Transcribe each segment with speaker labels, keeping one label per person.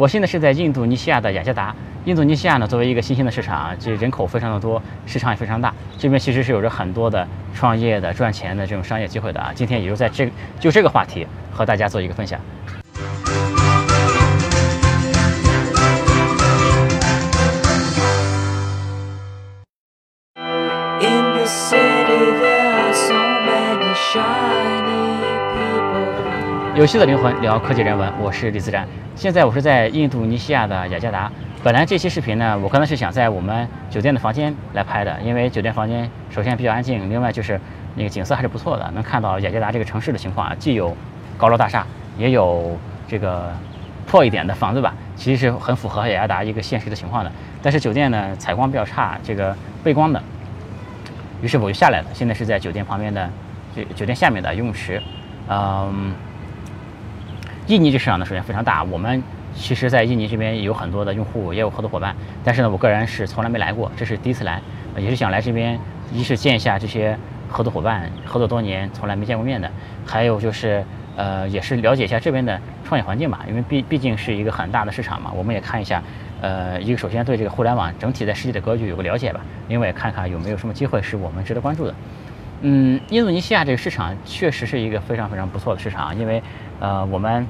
Speaker 1: 我现在是在印度尼西亚的雅加达。印度尼西亚呢，作为一个新兴的市场，这人口非常的多，市场也非常大。这边其实是有着很多的创业的、赚钱的这种商业机会的啊。今天也就在这就这个话题和大家做一个分享。有趣的灵魂聊科技人文，我是李自然。现在我是在印度尼西亚的雅加达。本来这期视频呢，我可能是想在我们酒店的房间来拍的，因为酒店房间首先比较安静，另外就是那个景色还是不错的，能看到雅加达这个城市的情况啊，既有高楼大厦，也有这个破一点的房子吧，其实是很符合雅加达一个现实的情况的。但是酒店呢采光比较差，这个背光的，于是我就下来了。现在是在酒店旁边的这酒店下面的游泳池，嗯。印尼这市场呢，首先非常大。我们其实，在印尼这边有很多的用户，也有合作伙伴。但是呢，我个人是从来没来过，这是第一次来，也是想来这边，一是见一下这些合作伙伴，合作多年从来没见过面的；还有就是，呃，也是了解一下这边的创业环境吧。因为毕毕竟是一个很大的市场嘛，我们也看一下，呃，一个首先对这个互联网整体在世界的格局有个了解吧。另外看看有没有什么机会是我们值得关注的。嗯，印度尼西亚这个市场确实是一个非常非常不错的市场，因为，呃，我们。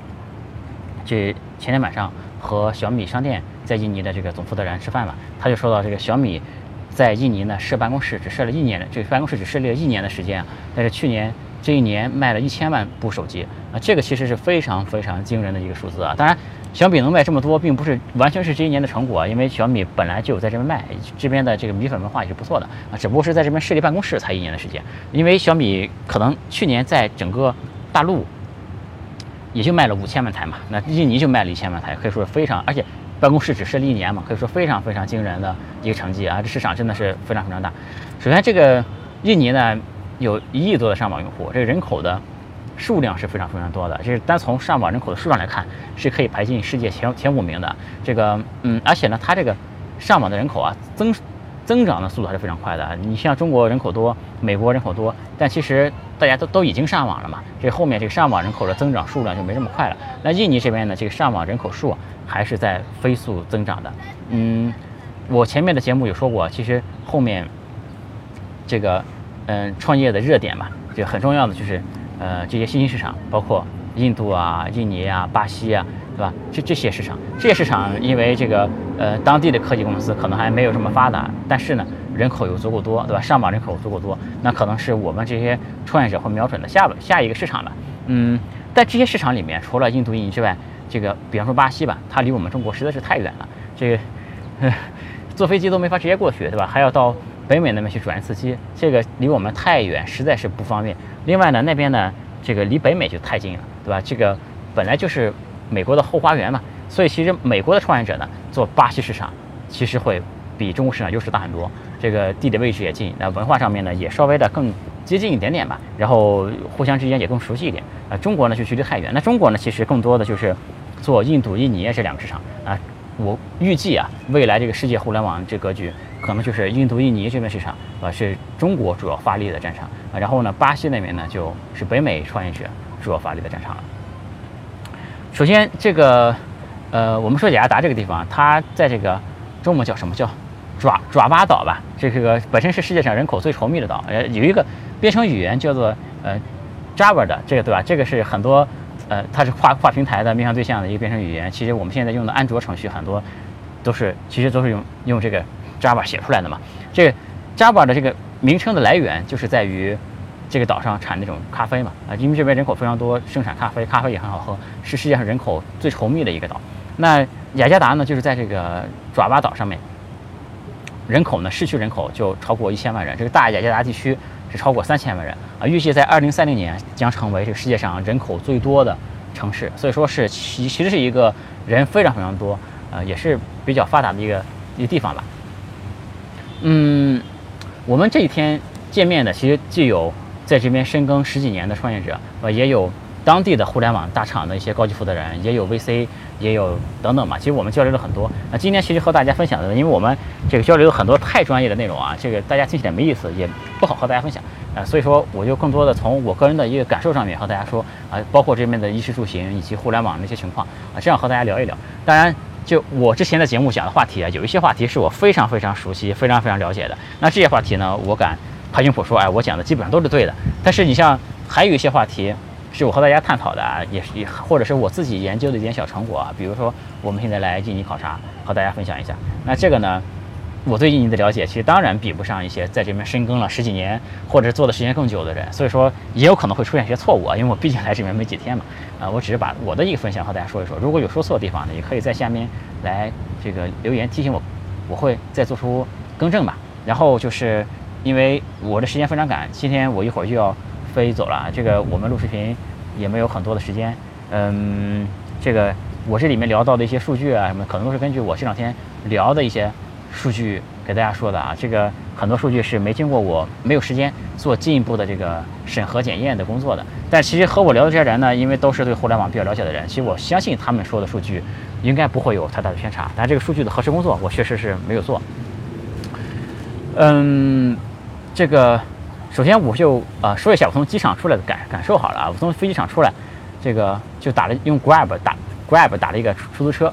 Speaker 1: 这前天晚上和小米商店在印尼的这个总负责人吃饭嘛，他就说到这个小米在印尼呢设办公室只设了一年的，这个办公室只设立了一年的时间啊，但是去年这一年卖了一千万部手机啊，这个其实是非常非常惊人的一个数字啊。当然，小米能卖这么多，并不是完全是这一年的成果，因为小米本来就有在这边卖，这边的这个米粉文化也是不错的啊，只不过是在这边设立办公室才一年的时间，因为小米可能去年在整个大陆。也就卖了五千万台嘛，那印尼就卖了一千万台，可以说是非常，而且办公室只设立一年嘛，可以说非常非常惊人的一个成绩啊！这市场真的是非常非常大。首先，这个印尼呢有一亿多的上网用户，这个人口的数量是非常非常多的，这是单从上网人口的数量来看，是可以排进世界前前五名的。这个，嗯，而且呢，它这个上网的人口啊增。增长的速度还是非常快的。你像中国人口多，美国人口多，但其实大家都都已经上网了嘛。这后面这个上网人口的增长数量就没这么快了。那印尼这边呢，这个上网人口数还是在飞速增长的。嗯，我前面的节目有说过，其实后面这个嗯创业的热点嘛，就很重要的就是呃这些新兴市场，包括印度啊、印尼啊、巴西啊。对吧？这这些市场，这些市场因为这个呃当地的科技公司可能还没有这么发达，但是呢人口又足够多，对吧？上网人口足够多，那可能是我们这些创业者会瞄准的下下一个市场了。嗯，在这些市场里面，除了印度、印尼之外，这个比方说巴西吧，它离我们中国实在是太远了，这个 坐飞机都没法直接过去，对吧？还要到北美那边去转一次机，这个离我们太远，实在是不方便。另外呢，那边呢这个离北美就太近了，对吧？这个本来就是。美国的后花园嘛，所以其实美国的创业者呢，做巴西市场，其实会比中国市场优势大很多。这个地理位置也近，那文化上面呢也稍微的更接近一点点吧，然后互相之间也更熟悉一点。啊，中国呢就距离太远。那中国呢其实更多的就是做印度、印尼这两个市场啊。我预计啊，未来这个世界互联网这格局，可能就是印度、印尼这边市场啊是中国主要发力的战场啊。然后呢，巴西那边呢就是北美创业者主要发力的战场了。首先，这个，呃，我们说雅加达这个地方，它在这个中文叫什么叫爪爪哇岛吧？这个本身是世界上人口最稠密的岛，呃，有一个编程语言叫做呃 Java 的，这个对吧？这个是很多呃，它是跨跨平台的面向对象的一个编程语言。其实我们现在用的安卓程序很多都是，其实都是用用这个 Java 写出来的嘛。这个 Java 的这个名称的来源就是在于。这个岛上产那种咖啡嘛，啊，因为这边人口非常多，生产咖啡，咖啡也很好喝，是世界上人口最稠密的一个岛。那雅加达呢，就是在这个爪哇岛上面，人口呢，市区人口就超过一千万人，这个大雅加达地区是超过三千万人啊，预计在二零三零年将成为这个世界上人口最多的城市，所以说是其其实是一个人非常非常多，呃，也是比较发达的一个一个地方吧。嗯，我们这一天见面的其实既有。在这边深耕十几年的创业者，呃，也有当地的互联网大厂的一些高级负责人，也有 VC，也有等等嘛。其实我们交流了很多。那今天其实和大家分享的，因为我们这个交流有很多太专业的内容啊，这个大家听起来没意思，也不好和大家分享啊。所以说，我就更多的从我个人的一个感受上面和大家说啊，包括这边的衣食住行以及互联网的一些情况啊，这样和大家聊一聊。当然，就我之前的节目讲的话题啊，有一些话题是我非常非常熟悉、非常非常了解的。那这些话题呢，我敢拍胸脯说，哎，我讲的基本上都是对的。但是你像还有一些话题是我和大家探讨的啊，也是或者是我自己研究的一点小成果啊，比如说我们现在来印尼考察，和大家分享一下。那这个呢？我对印尼的了解，其实当然比不上一些在这边深耕了十几年或者做的时间更久的人，所以说也有可能会出现一些错误啊。因为我毕竟来这边没几天嘛，啊，我只是把我的一个分享和大家说一说。如果有说错的地方呢，也可以在下面来这个留言提醒我，我会再做出更正吧。然后就是因为我的时间非常赶，今天我一会儿就要飞走了，这个我们录视频也没有很多的时间，嗯，这个我这里面聊到的一些数据啊什么，可能都是根据我这两天聊的一些。数据给大家说的啊，这个很多数据是没经过我没有时间做进一步的这个审核检验的工作的。但其实和我聊的这些人呢，因为都是对互联网比较了解的人，其实我相信他们说的数据应该不会有太大的偏差。但这个数据的核实工作，我确实是没有做。嗯，这个首先我就呃说一下我从机场出来的感感受好了啊，我从飞机场出来，这个就打了用 Grab 打 Grab 打了一个出租车，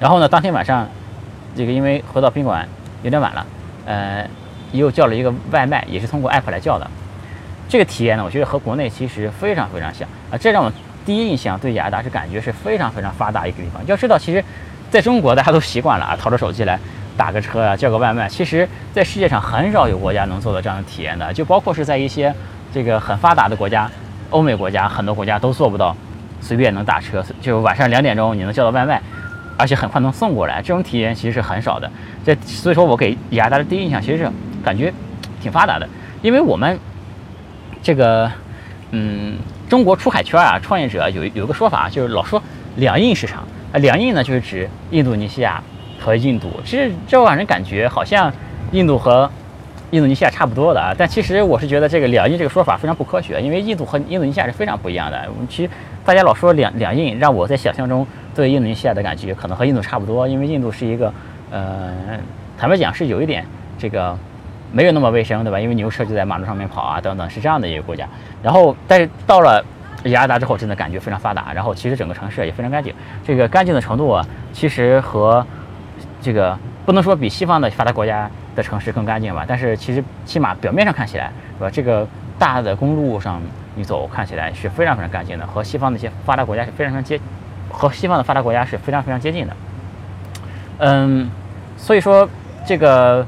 Speaker 1: 然后呢，当天晚上。这个因为回到宾馆有点晚了，呃，又叫了一个外卖，也是通过 app 来叫的。这个体验呢，我觉得和国内其实非常非常像啊。这让我第一印象对雅达是感觉是非常非常发达一个地方。要知道，其实在中国大家都习惯了啊，掏出手机来打个车啊，叫个外卖。其实，在世界上很少有国家能做到这样的体验的，就包括是在一些这个很发达的国家，欧美国家很多国家都做不到随便能打车，就晚上两点钟你能叫到外卖。而且很快能送过来，这种体验其实是很少的。这所以说我给雅达的第一印象其实是感觉挺发达的，因为我们这个嗯，中国出海圈啊，创业者有有一个说法，就是老说两印市场啊，两印呢就是指印度尼西亚和印度。其实这让人感觉好像印度和印度尼西亚差不多的啊，但其实我是觉得这个两印这个说法非常不科学，因为印度和印度尼西亚是非常不一样的。我们其实大家老说两两印，让我在想象中。对印度尼西亚的感觉可能和印度差不多，因为印度是一个，呃，坦白讲是有一点这个没有那么卫生，对吧？因为牛车就在马路上面跑啊，等等，是这样的一个国家。然后，但是到了雅加达之后，真的感觉非常发达。然后，其实整个城市也非常干净。这个干净的程度啊，其实和这个不能说比西方的发达国家的城市更干净吧，但是其实起码表面上看起来，是吧？这个大的公路上你走，看起来是非常非常干净的，和西方那些发达国家是非常非常接。和西方的发达国家是非常非常接近的，嗯，所以说这个，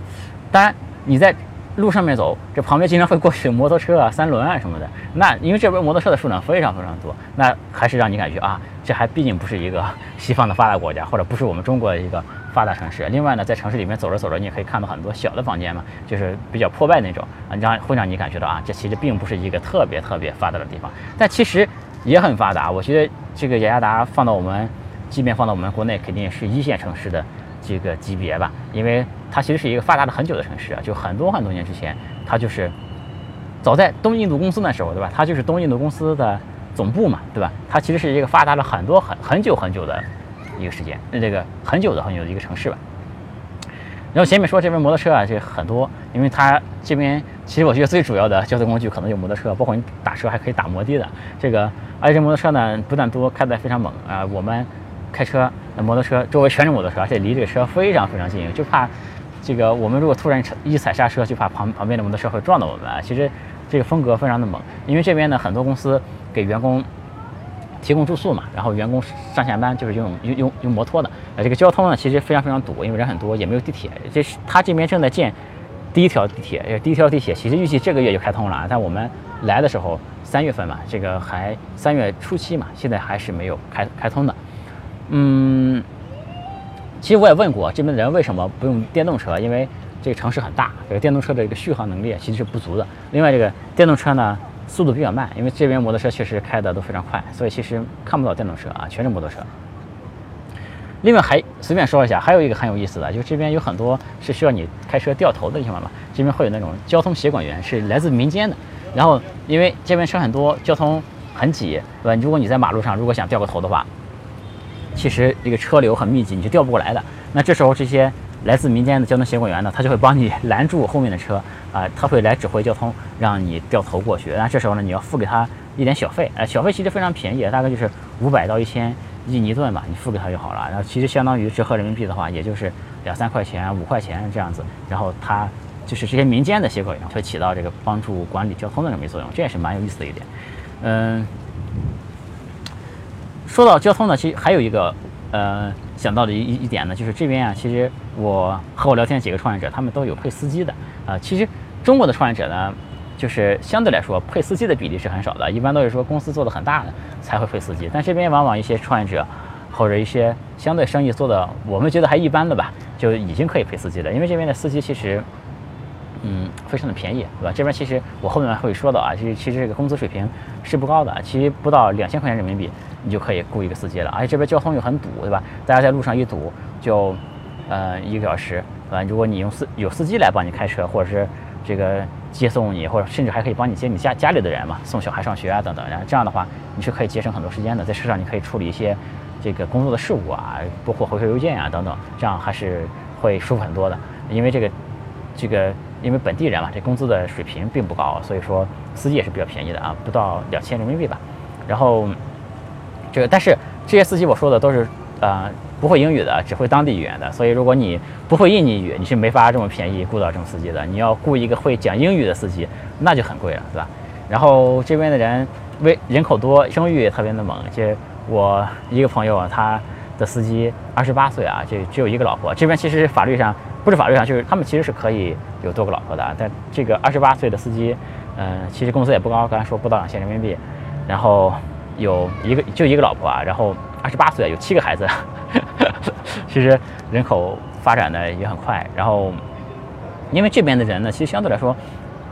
Speaker 1: 当然你在路上面走，这旁边经常会过去摩托车啊、三轮啊什么的，那因为这边摩托车的数量非常非常多，那还是让你感觉啊，这还毕竟不是一个西方的发达国家，或者不是我们中国的一个发达城市。另外呢，在城市里面走着走着，你也可以看到很多小的房间嘛，就是比较破败那种啊，让会让你感觉到啊，这其实并不是一个特别特别发达的地方，但其实也很发达。我觉得。这个雅加达放到我们，即便放到我们国内，肯定也是一线城市的这个级别吧，因为它其实是一个发达了很久的城市啊，就很多很多年之前，它就是早在东印度公司那时候，对吧？它就是东印度公司的总部嘛，对吧？它其实是一个发达了很多很很久很久的一个时间，那这个很久的很久的一个城市吧。然后前面说这边摩托车啊，这很多，因为它这边其实我觉得最主要的交通工具可能有摩托车，包括你打车还可以打摩的的这个。而且这摩托车呢，不但多，开得非常猛啊！我们开车，那摩托车周围全是摩托车，而且离这个车非常非常近，就怕这个我们如果突然一踩刹车，就怕旁旁边的摩托车会撞到我们啊！其实这个风格非常的猛，因为这边呢，很多公司给员工提供住宿嘛，然后员工上下班就是用用用用摩托的。呃，这个交通呢，其实非常非常堵，因为人很多，也没有地铁。这是他这边正在建第一条地铁，第一条地铁其实预计这个月就开通了，但我们来的时候。三月份嘛，这个还三月初期嘛，现在还是没有开开通的。嗯，其实我也问过这边的人为什么不用电动车，因为这个城市很大，这个电动车的这个续航能力其实是不足的。另外，这个电动车呢速度比较慢，因为这边摩托车确实开的都非常快，所以其实看不到电动车啊，全是摩托车。另外还随便说一下，还有一个很有意思的，就是这边有很多是需要你开车掉头的地方嘛，这边会有那种交通协管员，是来自民间的。然后，因为这边车很多，交通很挤，对吧？如果你在马路上，如果想掉个头的话，其实这个车流很密集，你就掉不过来的。那这时候，这些来自民间的交通协管员呢，他就会帮你拦住后面的车啊，他会来指挥交通，让你掉头过去。那这时候呢，你要付给他一点小费，呃，小费其实非常便宜，大概就是五百到一千印尼盾吧，你付给他就好了。然后其实相当于折合人民币的话，也就是两三块钱、五块钱这样子。然后他就是这些民间的协会会起到这个帮助管理交通的这么一作用，这也是蛮有意思的一点。嗯，说到交通呢，其实还有一个呃想到的一一点呢，就是这边啊，其实我和我聊天几个创业者，他们都有配司机的啊。其实中国的创业者呢。就是相对来说，配司机的比例是很少的，一般都是说公司做的很大的才会配司机。但这边往往一些创业者或者一些相对生意做的我们觉得还一般的吧，就已经可以配司机了。因为这边的司机其实，嗯，非常的便宜，对吧？这边其实我后面会说到啊，其实其实这个工资水平是不高的，其实不到两千块钱人民币你就可以雇一个司机了。而且这边交通又很堵，对吧？大家在路上一堵就呃一个小时，对吧？如果你用司有司机来帮你开车，或者是这个。接送你，或者甚至还可以帮你接你家家里的人嘛，送小孩上学啊等等。然后这样的话，你是可以节省很多时间的，在车上你可以处理一些这个工作的事务啊，包括回收邮件啊等等，这样还是会舒服很多的。因为这个这个因为本地人嘛，这工资的水平并不高，所以说司机也是比较便宜的啊，不到两千人民币吧。然后这个但是这些司机我说的都是呃。不会英语的，只会当地语言的，所以如果你不会印尼语，你是没法这么便宜雇到这种司机的。你要雇一个会讲英语的司机，那就很贵了，对吧？然后这边的人为人口多，生育也特别的猛。就我一个朋友啊，他的司机二十八岁啊，就只有一个老婆。这边其实法律上不是法律上，就是他们其实是可以有多个老婆的。但这个二十八岁的司机，嗯，其实工资也不高，刚才说不到两千人民币，然后有一个就一个老婆啊，然后二十八岁有七个孩子。其实人口发展的也很快，然后因为这边的人呢，其实相对来说，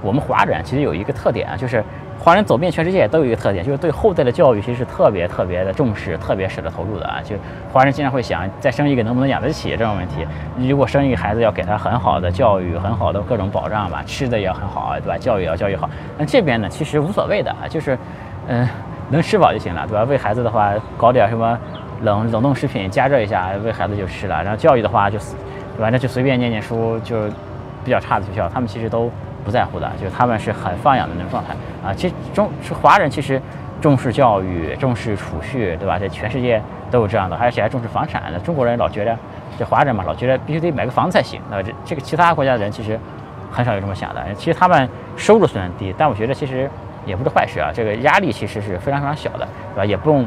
Speaker 1: 我们华人其实有一个特点啊，就是华人走遍全世界都有一个特点，就是对后代的教育其实是特别特别的重视，特别舍得投入的啊。就华人经常会想，再生一个能不能养得起这种问题。如果生一个孩子，要给他很好的教育，很好的各种保障吧，吃的也很好，对吧？教育也要教育好。那这边呢，其实无所谓的啊，就是嗯，能吃饱就行了，对吧？喂孩子的话，搞点什么。冷冷冻食品加热一下喂孩子就吃了，然后教育的话就，对吧？那就随便念念书，就比较差的学校，他们其实都不在乎的，就他们是很放养的那种状态啊。其实中是华人，其实重视教育，重视储蓄，对吧？在全世界都有这样的，而且还重视房产。那中国人老觉得这华人嘛，老觉得必须得买个房才行。那这这个其他国家的人其实很少有这么想的。其实他们收入虽然低，但我觉得其实也不是坏事啊。这个压力其实是非常非常小的，对吧？也不用。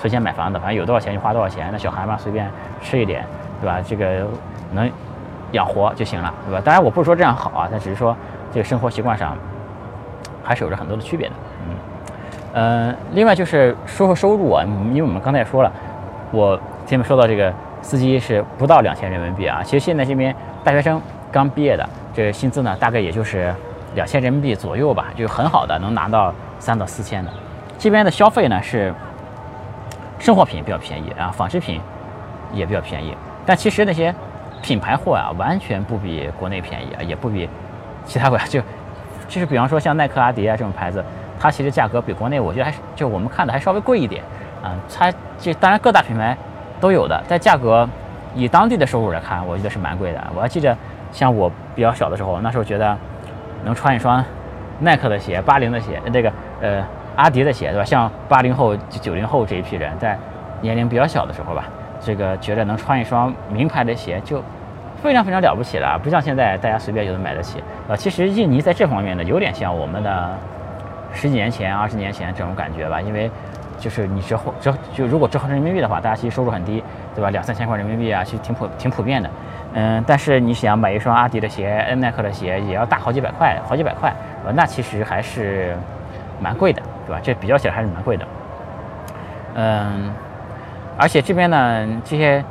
Speaker 1: 存钱买房子，反正有多少钱就花多少钱。那小孩嘛，随便吃一点，对吧？这个能养活就行了，对吧？当然，我不是说这样好啊，但只是说这个生活习惯上还是有着很多的区别的。嗯，呃，另外就是说说收入啊，因为我们刚才也说了，我前面说到这个司机是不到两千人民币啊。其实现在这边大学生刚毕业的这个薪资呢，大概也就是两千人民币左右吧，就很好的能拿到三到四千的。这边的消费呢是。生活品比较便宜啊，纺织品也比较便宜，但其实那些品牌货啊，完全不比国内便宜啊，也不比其他国家就，就是比方说像耐克、阿迪啊这种牌子，它其实价格比国内我觉得还是就我们看的还稍微贵一点啊。它这当然各大品牌都有的，但价格以当地的收入来看，我觉得是蛮贵的。我还记得像我比较小的时候，那时候觉得能穿一双耐克的鞋、八零的鞋，这个呃。阿迪的鞋，对吧？像八零后、九零后这一批人，在年龄比较小的时候吧，这个觉得能穿一双名牌的鞋就非常非常了不起了，不像现在大家随便就能买得起。呃，其实印尼在这方面呢，有点像我们的十几年前、二十年前这种感觉吧，因为就是你折后折就如果折合人民币的话，大家其实收入很低，对吧？两三千块人民币啊，其实挺普挺普遍的。嗯，但是你想买一双阿迪的鞋、耐克的鞋，也要大好几百块，好几百块，呃，那其实还是蛮贵的。对吧？这比较起来还是蛮贵的，嗯，而且这边呢，这些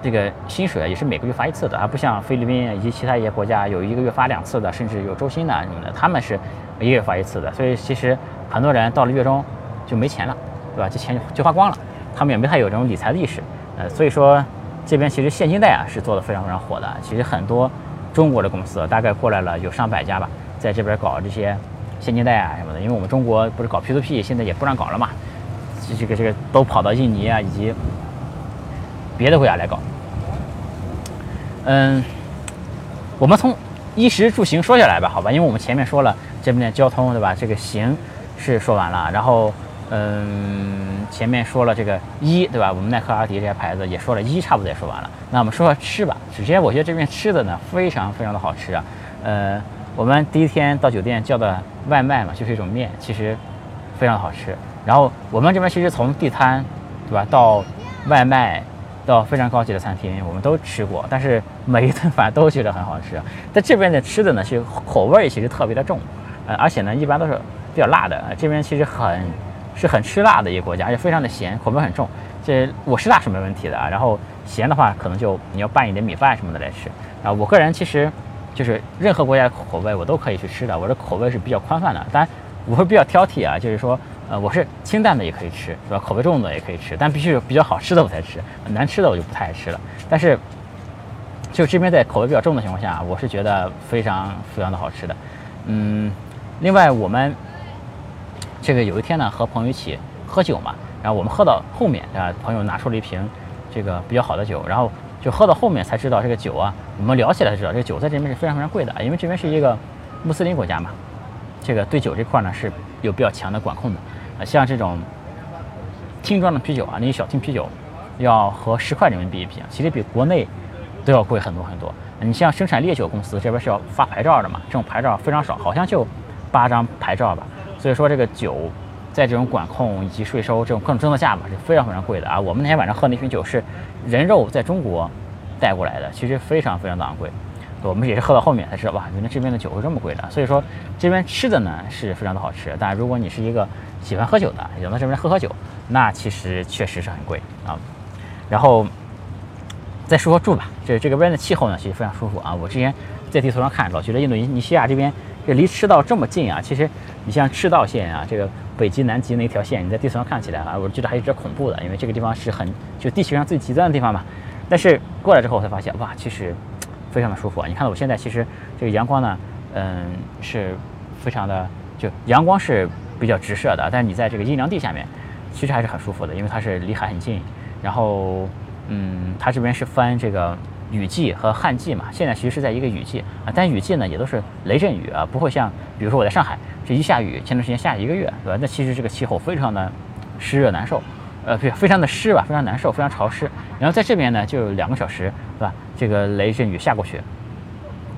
Speaker 1: 这个薪水也是每个月发一次的，而不像菲律宾以及其他一些国家有一个月发两次的，甚至有周薪的什么的，他们是一个月发一次的。所以其实很多人到了月中就没钱了，对吧？这钱就就花光了，他们也没太有这种理财的意识。呃，所以说这边其实现金贷啊是做的非常非常火的。其实很多中国的公司大概过来了有上百家吧，在这边搞这些。现金贷啊什么的，因为我们中国不是搞 P2P，现在也不让搞了嘛，这个这个都跑到印尼啊以及别的国家来搞。嗯，我们从衣食住行说下来吧，好吧，因为我们前面说了这边的交通对吧？这个行是说完了，然后嗯，前面说了这个一对吧？我们耐克、阿迪这些牌子也说了一，差不多也说完了。那我们说说吃吧。首先，我觉得这边吃的呢非常非常的好吃啊。呃，我们第一天到酒店叫的外卖嘛，就是一种面，其实非常好吃。然后我们这边其实从地摊，对吧，到外卖，到非常高级的餐厅，我们都吃过，但是每一顿饭都觉得很好吃。在这边的吃的呢，其实口味其实特别的重，呃，而且呢，一般都是比较辣的。这边其实很是很吃辣的一个国家，而且非常的咸，口味很重。这我吃辣是没问题的啊，然后咸的话，可能就你要拌一点米饭什么的来吃啊。我个人其实就是任何国家的口味我都可以去吃的，我的口味是比较宽泛的，当然我会比较挑剔啊，就是说。呃，我是清淡的也可以吃，是吧？口味重的也可以吃，但必须比较好吃的我才吃，难吃的我就不太爱吃了。但是，就这边在口味比较重的情况下，我是觉得非常非常的好吃的。嗯，另外我们这个有一天呢，和朋友一起喝酒嘛，然后我们喝到后面啊，朋友拿出了一瓶这个比较好的酒，然后就喝到后面才知道这个酒啊，我们聊起来才知道这个酒在这边是非常非常贵的，因为这边是一个穆斯林国家嘛，这个对酒这块呢是有比较强的管控的。啊，像这种听装的啤酒啊，那些小听啤酒，要和十块人民币一瓶，其实比国内都要贵很多很多。你像生产烈酒公司这边是要发牌照的嘛，这种牌照非常少，好像就八张牌照吧。所以说这个酒在这种管控以及税收这种各种政策下嘛，是非常非常贵的啊。我们那天晚上喝那瓶酒是人肉在中国带过来的，其实非常非常的昂贵。我们也是喝到后面才知道，哇，原来这边的酒是这么贵的。所以说这边吃的呢是非常的好吃，但如果你是一个喜欢喝酒的，想到这边喝喝酒，那其实确实是很贵啊。然后再说说住吧，这这个边的气候呢，其实非常舒服啊。我之前在地图上看，老觉得印度尼西亚这边这离赤道这么近啊。其实你像赤道线啊，这个北极南极那条线，你在地图上看起来啊，我觉得还是比较恐怖的，因为这个地方是很就地球上最极端的地方嘛。但是过来之后我才发现，哇，其实。非常的舒服啊！你看到我现在其实这个阳光呢，嗯，是非常的，就阳光是比较直射的，但是你在这个阴凉地下面，其实还是很舒服的，因为它是离海很近。然后，嗯，它这边是翻这个雨季和旱季嘛，现在其实是在一个雨季啊，但雨季呢也都是雷阵雨啊，不会像比如说我在上海这一下雨，前段时间下一个月，对吧？那其实这个气候非常的湿热难受。呃，非非常的湿吧，非常难受，非常潮湿。然后在这边呢，就两个小时，对吧？这个雷阵雨下过去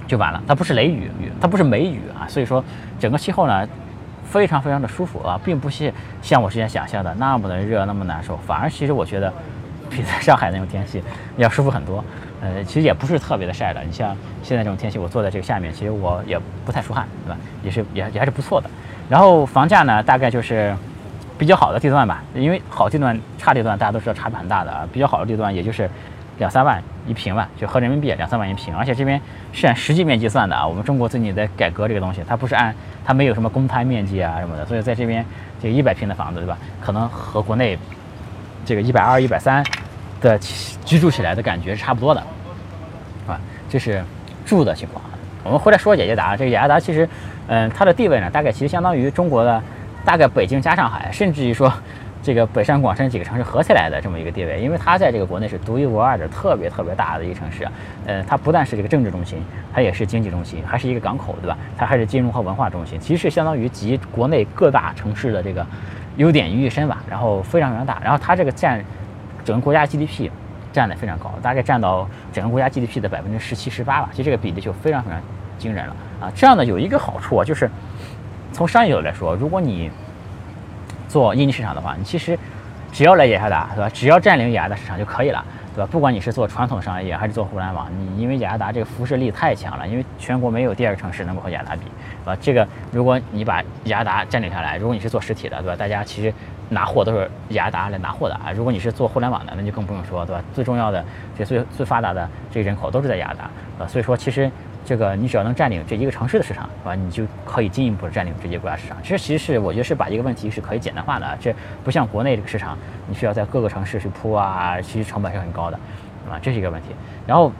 Speaker 1: 就完了，它不是雷雨雨，它不是梅雨啊。所以说，整个气候呢，非常非常的舒服啊，并不是像我之前想象的那么的热，那么难受。反而其实我觉得比在上海那种天气要舒服很多。呃，其实也不是特别的晒的。你像现在这种天气，我坐在这个下面，其实我也不太出汗，对吧？也是也也还是不错的。然后房价呢，大概就是。比较好的地段吧，因为好地段、差地段大家都知道差别很大的啊。比较好的地段也就是两三万一平吧，就合人民币两三万一平。而且这边是按实际面积算的啊。我们中国最近在改革这个东西，它不是按它没有什么公摊面积啊什么的，所以在这边这一百平的房子对吧，可能和国内这个一百二、一百三的居住起来的感觉是差不多的，啊，这是住的情况。我们回来说雅加达，这个雅加达其实，嗯，它的地位呢，大概其实相当于中国的。大概北京加上海，甚至于说，这个北上广深几个城市合起来的这么一个地位，因为它在这个国内是独一无二的、特别特别大的一个城市。呃，它不但是这个政治中心，它也是经济中心，还是一个港口，对吧？它还是金融和文化中心，其实相当于集国内各大城市的这个优点于一身吧。然后非常非常大，然后它这个占整个国家 GDP 占的非常高，大概占到整个国家 GDP 的百分之十七、十八吧。其实这个比例就非常非常惊人了啊！这样呢有一个好处啊，就是。从商业角度来说，如果你做印尼市场的话，你其实只要来雅加达，对吧？只要占领雅加达市场就可以了，对吧？不管你是做传统商业还是做互联网，你因为雅加达这个辐射力太强了，因为全国没有第二个城市能够和雅加达比，对吧？这个如果你把雅加达占领下来，如果你是做实体的，对吧？大家其实拿货都是雅达来拿货的啊。如果你是做互联网的，那就更不用说，对吧？最重要的这最最发达的这个人口都是在雅达，呃，所以说其实。这个你只要能占领这一个城市的市场，是吧？你就可以进一步占领这些国家市场。其实，其实是我觉得是把一个问题是可以简单化的。这不像国内这个市场，你需要在各个城市去铺啊，其实成本是很高的，啊，这是一个问题。然后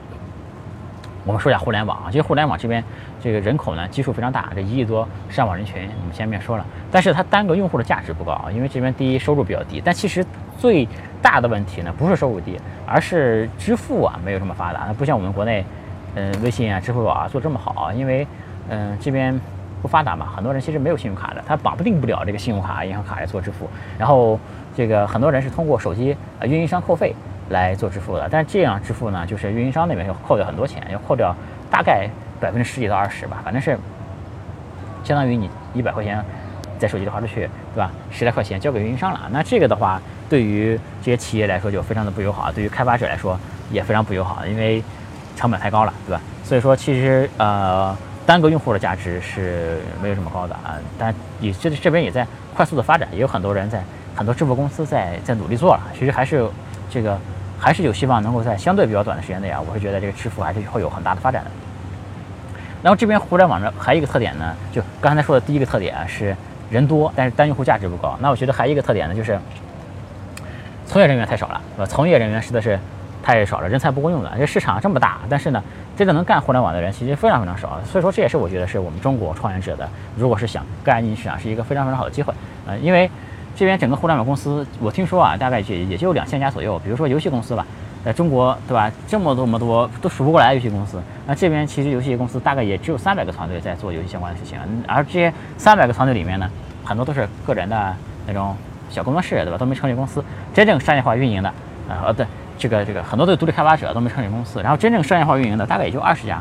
Speaker 1: 我们说一下互联网啊，其实互联网这边这个人口呢基数非常大，这一亿多上网人群，我们前面说了，但是它单个用户的价值不高啊，因为这边第一收入比较低，但其实最大的问题呢不是收入低，而是支付啊没有这么发达，不像我们国内。嗯，微信啊，支付宝啊，做这么好，因为，嗯，这边不发达嘛，很多人其实没有信用卡的，他绑不定不了这个信用卡、银行卡来做支付。然后这个很多人是通过手机呃运营商扣费来做支付的，但这样支付呢，就是运营商那边要扣掉很多钱，要扣掉大概百分之十几到二十吧，反正是相当于你一百块钱在手机里花出去，对吧？十来块钱交给运营商了。那这个的话，对于这些企业来说就非常的不友好，对于开发者来说也非常不友好，因为成本太高了，对吧？所以说其实呃。单个用户的价值是没有这么高的啊，但也这这边也在快速的发展，也有很多人在很多支付公司在在努力做了。其实还是这个还是有希望能够在相对比较短的时间内啊，我是觉得这个支付还是会有很大的发展的。然后这边互联网呢还有一个特点呢，就刚才说的第一个特点是人多，但是单用户价值不高。那我觉得还有一个特点呢，就是从业人员太少了，是吧？从业人员实在是太少了，人才不够用的。这市场这么大，但是呢。真正能干互联网的人其实非常非常少，所以说这也是我觉得是我们中国创业者的，如果是想干进市场，是一个非常非常好的机会。呃，因为这边整个互联网公司，我听说啊，大概也也就两千家左右。比如说游戏公司吧，在中国对吧，这么多么多都数不过来游戏公司。那这边其实游戏公司大概也只有三百个团队在做游戏相关的事情，而这些三百个团队里面呢，很多都是个人的那种小工作室，对吧？都没成立公司，真正商业化运营的，啊，呃，对。这个这个很多都是独立开发者，都没成立公司。然后真正商业化运营的大概也就二十家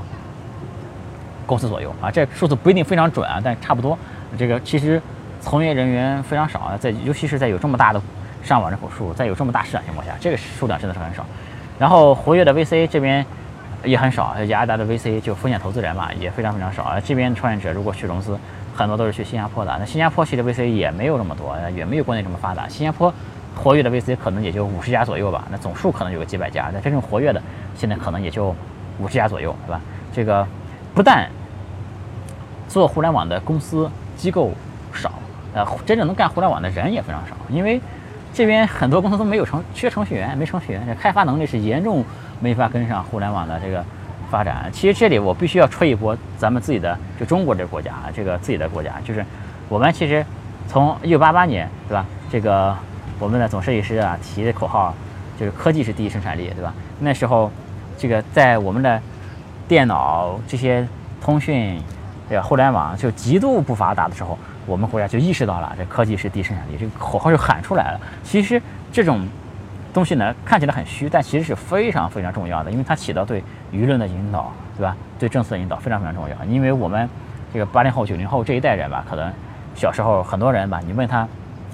Speaker 1: 公司左右啊，这数字不一定非常准啊，但差不多。这个其实从业人员非常少啊，在尤其是在有这么大的上网人口数，在有这么大市场情况下，这个数量真的是很少。然后活跃的 VC 这边也很少，雅达的 VC 就风险投资人嘛，也非常非常少啊。这边创业者如果去融资，很多都是去新加坡的。那新加坡其实 VC 也没有那么多，也没有国内这么发达。新加坡。活跃的 VC 可能也就五十家左右吧，那总数可能有个几百家，那真正活跃的现在可能也就五十家左右，对吧？这个不但做互联网的公司机构少，呃，真正能干互联网的人也非常少，因为这边很多公司都没有程缺程序员，没程序员，这开发能力是严重没法跟上互联网的这个发展。其实这里我必须要吹一波咱们自己的，就中国这个国家啊，这个自己的国家，就是我们其实从一九八八年，对吧？这个。我们的总设计师啊提的口号就是科技是第一生产力，对吧？那时候，这个在我们的电脑这些通讯，对吧？互联网就极度不发达的时候，我们国家就意识到了这科技是第一生产力，这个口号就喊出来了。其实这种东西呢看起来很虚，但其实是非常非常重要的，因为它起到对舆论的引导，对吧？对政策的引导非常非常重要。因为我们这个八零后、九零后这一代人吧，可能小时候很多人吧，你问他。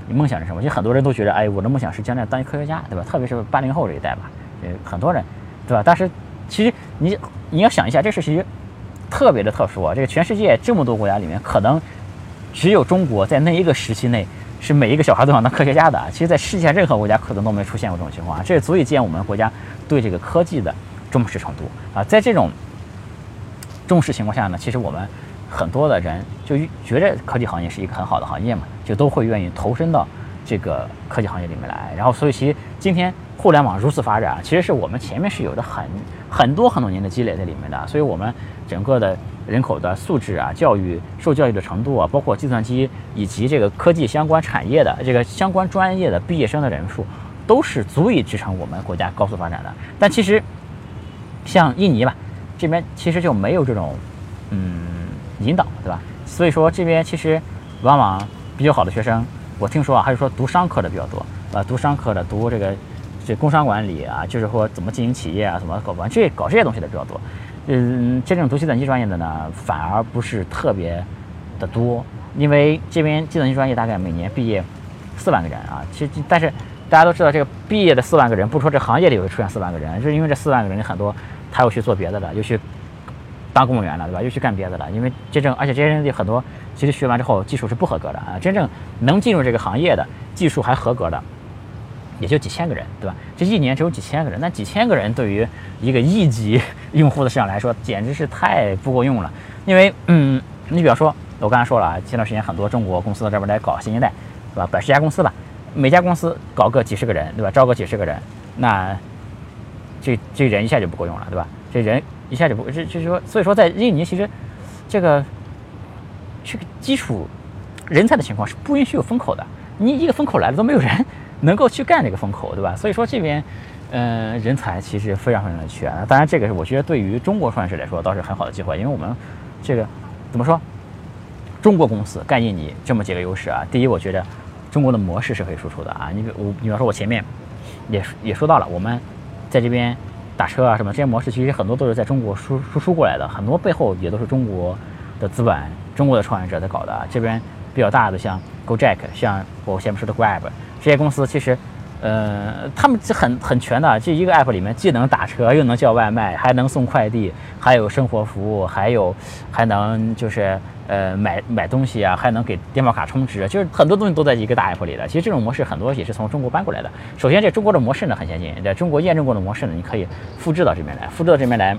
Speaker 1: 你梦想是什么？其实很多人都觉得，哎，我的梦想是将来当一科学家，对吧？特别是八零后这一代吧，呃，很多人，对吧？但是其实你你要想一下，这事其实特别的特殊啊。这个全世界这么多国家里面，可能只有中国在那一个时期内是每一个小孩都想当科学家的。其实，在世界上任何国家可能都没出现过这种情况啊。这也足以见我们国家对这个科技的重视程度啊。在这种重视情况下呢，其实我们。很多的人就觉得科技行业是一个很好的行业嘛，就都会愿意投身到这个科技行业里面来。然后，所以其实今天互联网如此发展，其实是我们前面是有着很很多很多年的积累在里面的。所以我们整个的人口的素质啊、教育受教育的程度啊，包括计算机以及这个科技相关产业的这个相关专业的毕业生的人数，都是足以支撑我们国家高速发展的。但其实像印尼吧，这边其实就没有这种，嗯。引导对吧？所以说这边其实往往比较好的学生，我听说啊，还是说读商科的比较多，呃，读商科的读这个这工商管理啊，就是说怎么经营企业啊，怎么搞完这搞这些东西的比较多。嗯，真正读计算机专业的呢，反而不是特别的多，因为这边计算机专业大概每年毕业四万个人啊。其实但是大家都知道，这个毕业的四万个人，不说这行业里会出现四万个人，是因为这四万个人很多他又去做别的了，又去。当公务员了，对吧？又去干别的了，因为真正，而且这些人有很多，其实学完之后技术是不合格的啊。真正能进入这个行业的，技术还合格的，也就几千个人，对吧？这一年只有几千个人，那几千个人对于一个亿级用户的市场来说，简直是太不够用了。因为，嗯，你比方说，我刚才说了啊，前段时间很多中国公司到这边来搞新一代，对吧？百十家公司吧，每家公司搞个几十个人，对吧？招个几十个人，那这这人一下就不够用了，对吧？这人。一下就不，这就是说，所以说在印尼其实，这个这个基础人才的情况是不允许有风口的。你一个风口来了都没有人能够去干这个风口，对吧？所以说这边，嗯，人才其实非常非常的缺。当然，这个是我觉得对于中国创业者来说倒是很好的机会，因为我们这个怎么说，中国公司干印尼这么几个优势啊。第一，我觉得中国的模式是可以输出的啊。你比我，你比方说，我前面也也说到了，我们在这边打车啊什么这些模式，其实很多都是在中国输输出过来的，很多背后也都是中国的资本、中国的创业者在搞的啊。这边比较大的像 GoJack，像我前面说的 Grab 这些公司，其实。呃，他们这很很全的，这一个 app 里面既能打车，又能叫外卖，还能送快递，还有生活服务，还有还能就是呃买买东西啊，还能给电报卡充值，就是很多东西都在一个大 app 里的。其实这种模式很多也是从中国搬过来的。首先，这中国的模式呢很先进，在中国验证过的模式呢，你可以复制到这边来，复制到这边来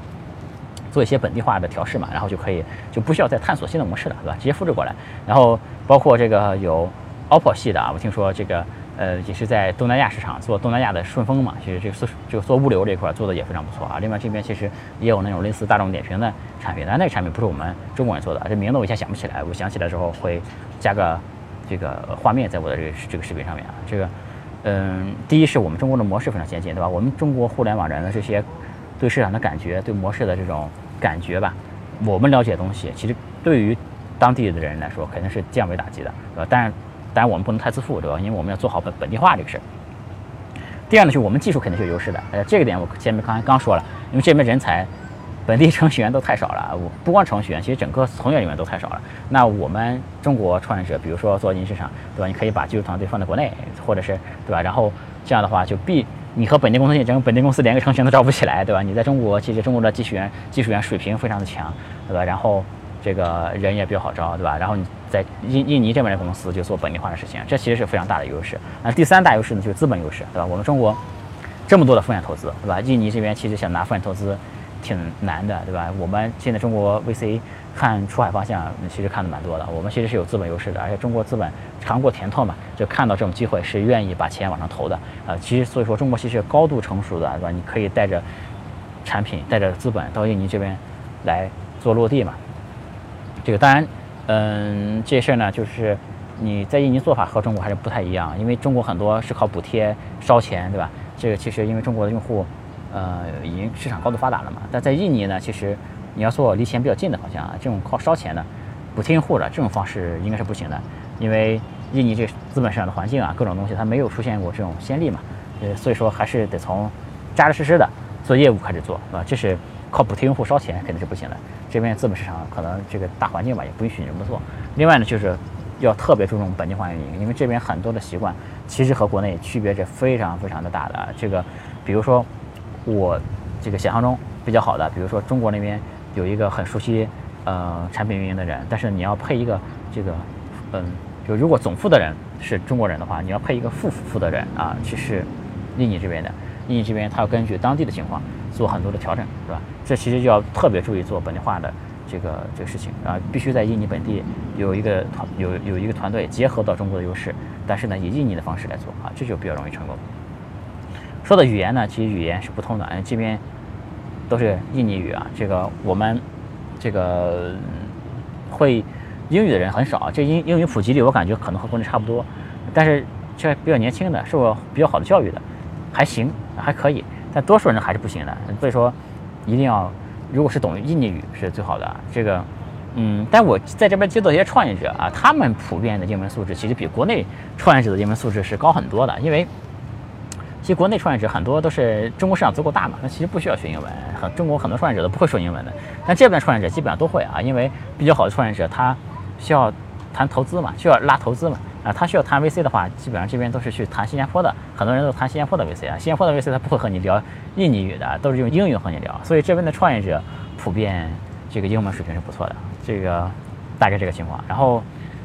Speaker 1: 做一些本地化的调试嘛，然后就可以就不需要再探索新的模式了，对吧？直接复制过来。然后包括这个有 OPPO 系的啊，我听说这个。呃，也是在东南亚市场做东南亚的顺丰嘛，其实这个做这个做物流这块做的也非常不错啊。另外这边其实也有那种类似大众点评的产品，但那个产品不是我们中国人做的，这名字我一下想不起来，我想起来之后会加个这个画面在我的这个这个视频上面啊。这个，嗯，第一是我们中国的模式非常先进，对吧？我们中国互联网人的这些对市场的感觉、对模式的这种感觉吧，我们了解的东西，其实对于当地的人来说肯定是降维打击的，对吧？但是。当然我们不能太自负，对吧？因为我们要做好本本地化这个事儿。第二呢，就是我们技术肯定是有优势的，呃，这个点我前面刚才刚说了，因为这边人才，本地程序员都太少了，我不光程序员，其实整个从业人员都太少了。那我们中国创业者，比如说做印尼市场，对吧？你可以把技术团队放在国内，或者是对吧？然后这样的话，就必你和本地公司竞争，本地公司连个程序员都招不起来，对吧？你在中国，其实中国的技术员技术员水平非常的强，对吧？然后。这个人也比较好招，对吧？然后你在印印尼这边的公司就做本地化的事情，这其实是非常大的优势。那第三大优势呢，就是资本优势，对吧？我们中国这么多的风险投资，对吧？印尼这边其实想拿风险投资挺难的，对吧？我们现在中国 VC 看出海方向，其实看的蛮多的。我们其实是有资本优势的，而且中国资本尝过甜头嘛，就看到这种机会是愿意把钱往上投的。啊，其实所以说中国其实高度成熟的，对吧？你可以带着产品、带着资本到印尼这边来做落地嘛。这个当然，嗯，这事儿呢，就是你在印尼做法和中国还是不太一样，因为中国很多是靠补贴烧钱，对吧？这个其实因为中国的用户，呃，已经市场高度发达了嘛。但在印尼呢，其实你要做离钱比较近的方向啊，这种靠烧钱的补贴用户的这种方式应该是不行的，因为印尼这资本市场的环境啊，各种东西它没有出现过这种先例嘛，呃，所以说还是得从扎扎实实的做业务开始做，啊，这是。靠补贴用户烧钱肯定是不行的，这边资本市场可能这个大环境吧也不允许你这么做。另外呢，就是要特别注重本地化运营，因为这边很多的习惯其实和国内区别是非常非常的大的。这个，比如说我这个想象中比较好的，比如说中国那边有一个很熟悉呃产品运营的人，但是你要配一个这个嗯，就如果总负责人是中国人的话，你要配一个副负责人啊，这是印尼这边的，印尼这边他要根据当地的情况。做很多的调整，是吧？这其实就要特别注意做本地化的这个这个事情啊，必须在印尼本地有一个团有有一个团队结合到中国的优势，但是呢，以印尼的方式来做啊，这就比较容易成功。说的语言呢，其实语言是不通的，这边都是印尼语啊。这个我们这个会英语的人很少，这英英语普及率我感觉可能和国内差不多，但是这比较年轻的，受过比较好的教育的，还行，还可以。但多数人还是不行的，所以说一定要，如果是懂印尼语是最好的。这个，嗯，但我在这边接触一些创业者啊，他们普遍的英文素质其实比国内创业者的英文素质是高很多的。因为其实国内创业者很多都是中国市场足够大嘛，那其实不需要学英文。很中国很多创业者都不会说英文的，但这边创业者基本上都会啊，因为比较好的创业者他需要谈投资嘛，需要拉投资嘛。啊，他需要谈 VC 的话，基本上这边都是去谈新加坡的，很多人都谈新加坡的 VC 啊。新加坡的 VC 他不会和你聊印尼语的，都是用英语和你聊。所以这边的创业者普遍这个英文水平是不错的，这个大概这个情况。然后，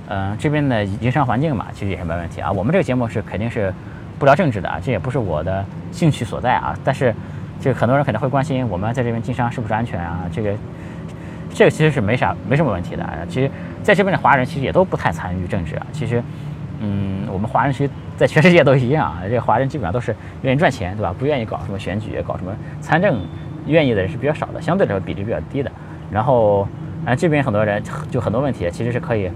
Speaker 1: 嗯，这边的营商环境嘛，其实也是没问题啊。我们这个节目是肯定是不聊政治的啊，这也不是我的兴趣所在啊。但是，这个很多人可能会关心我们在这边经商是不是安全啊？这个，这个其实是没啥没什么问题的。其实在这边的华人其实也都不太参与政治啊。其实。嗯，我们华人其实在全世界都一样啊，这个华人基本上都是愿意赚钱，对吧？不愿意搞什么选举，搞什么参政，愿意的人是比较少的，相对来说比例比较低的。然后，啊，这边很多人就很多问题其实是可以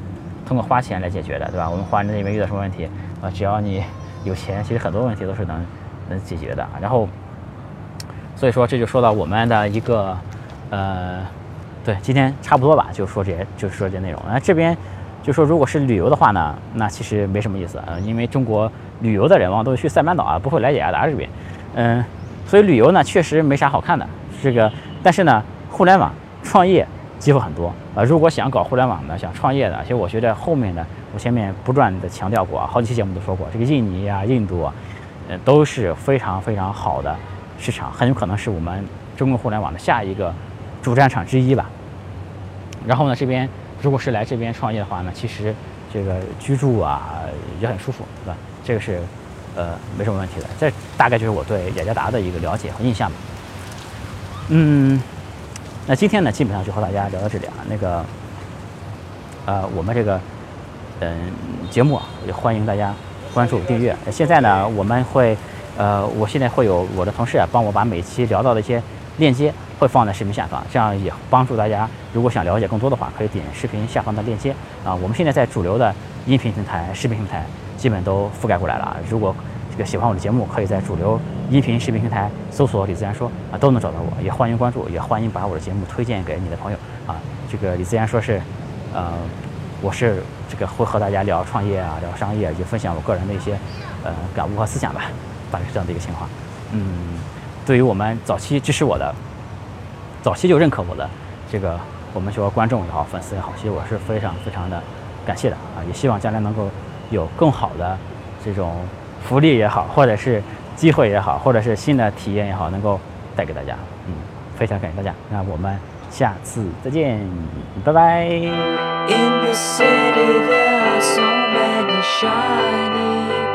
Speaker 1: 通过花钱来解决的，对吧？我们华人那边遇到什么问题啊，只要你有钱，其实很多问题都是能能解决的。然后，所以说这就说到我们的一个呃，对，今天差不多吧，就说这些，就说这些内容。那这边。就说如果是旅游的话呢，那其实没什么意思啊，因为中国旅游的人往往都去塞班岛啊，不会来雅加达这边，嗯，所以旅游呢确实没啥好看的。这个，但是呢，互联网创业机会很多啊。如果想搞互联网的、想创业的，其实我觉得后面的，我前面不断的强调过啊，好几期节目都说过，这个印尼啊、印度啊，呃，都是非常非常好的市场，很有可能是我们中国互联网的下一个主战场之一吧。然后呢，这边。如果是来这边创业的话呢，其实这个居住啊也很舒服，对吧？这个是呃没什么问题的。这大概就是我对雅加达的一个了解和印象吧。嗯，那今天呢，基本上就和大家聊到这里啊。那个呃，我们这个嗯节目啊，也欢迎大家关注订阅。现在呢，我们会呃，我现在会有我的同事啊，帮我把每期聊到的一些链接。会放在视频下方，这样也帮助大家。如果想了解更多的话，可以点视频下方的链接啊。我们现在在主流的音频平台、视频平台基本都覆盖过来了。如果这个喜欢我的节目，可以在主流音频、视频平台搜索“李自然说”啊，都能找到我。也欢迎关注，也欢迎把我的节目推荐给你的朋友啊。这个李自然说是，呃，我是这个会和大家聊创业啊，聊商业，也分享我个人的一些呃感悟和思想吧，大概是这样的一个情况。嗯，对于我们早期支持我的。早期就认可我的这个，我们说观众也好，粉丝也好，其实我是非常非常的感谢的啊！也希望将来能够有更好的这种福利也好，或者是机会也好，或者是新的体验也好，能够带给大家。嗯，非常感谢大家，那我们下次再见，拜拜。In the city, there are so many shiny people.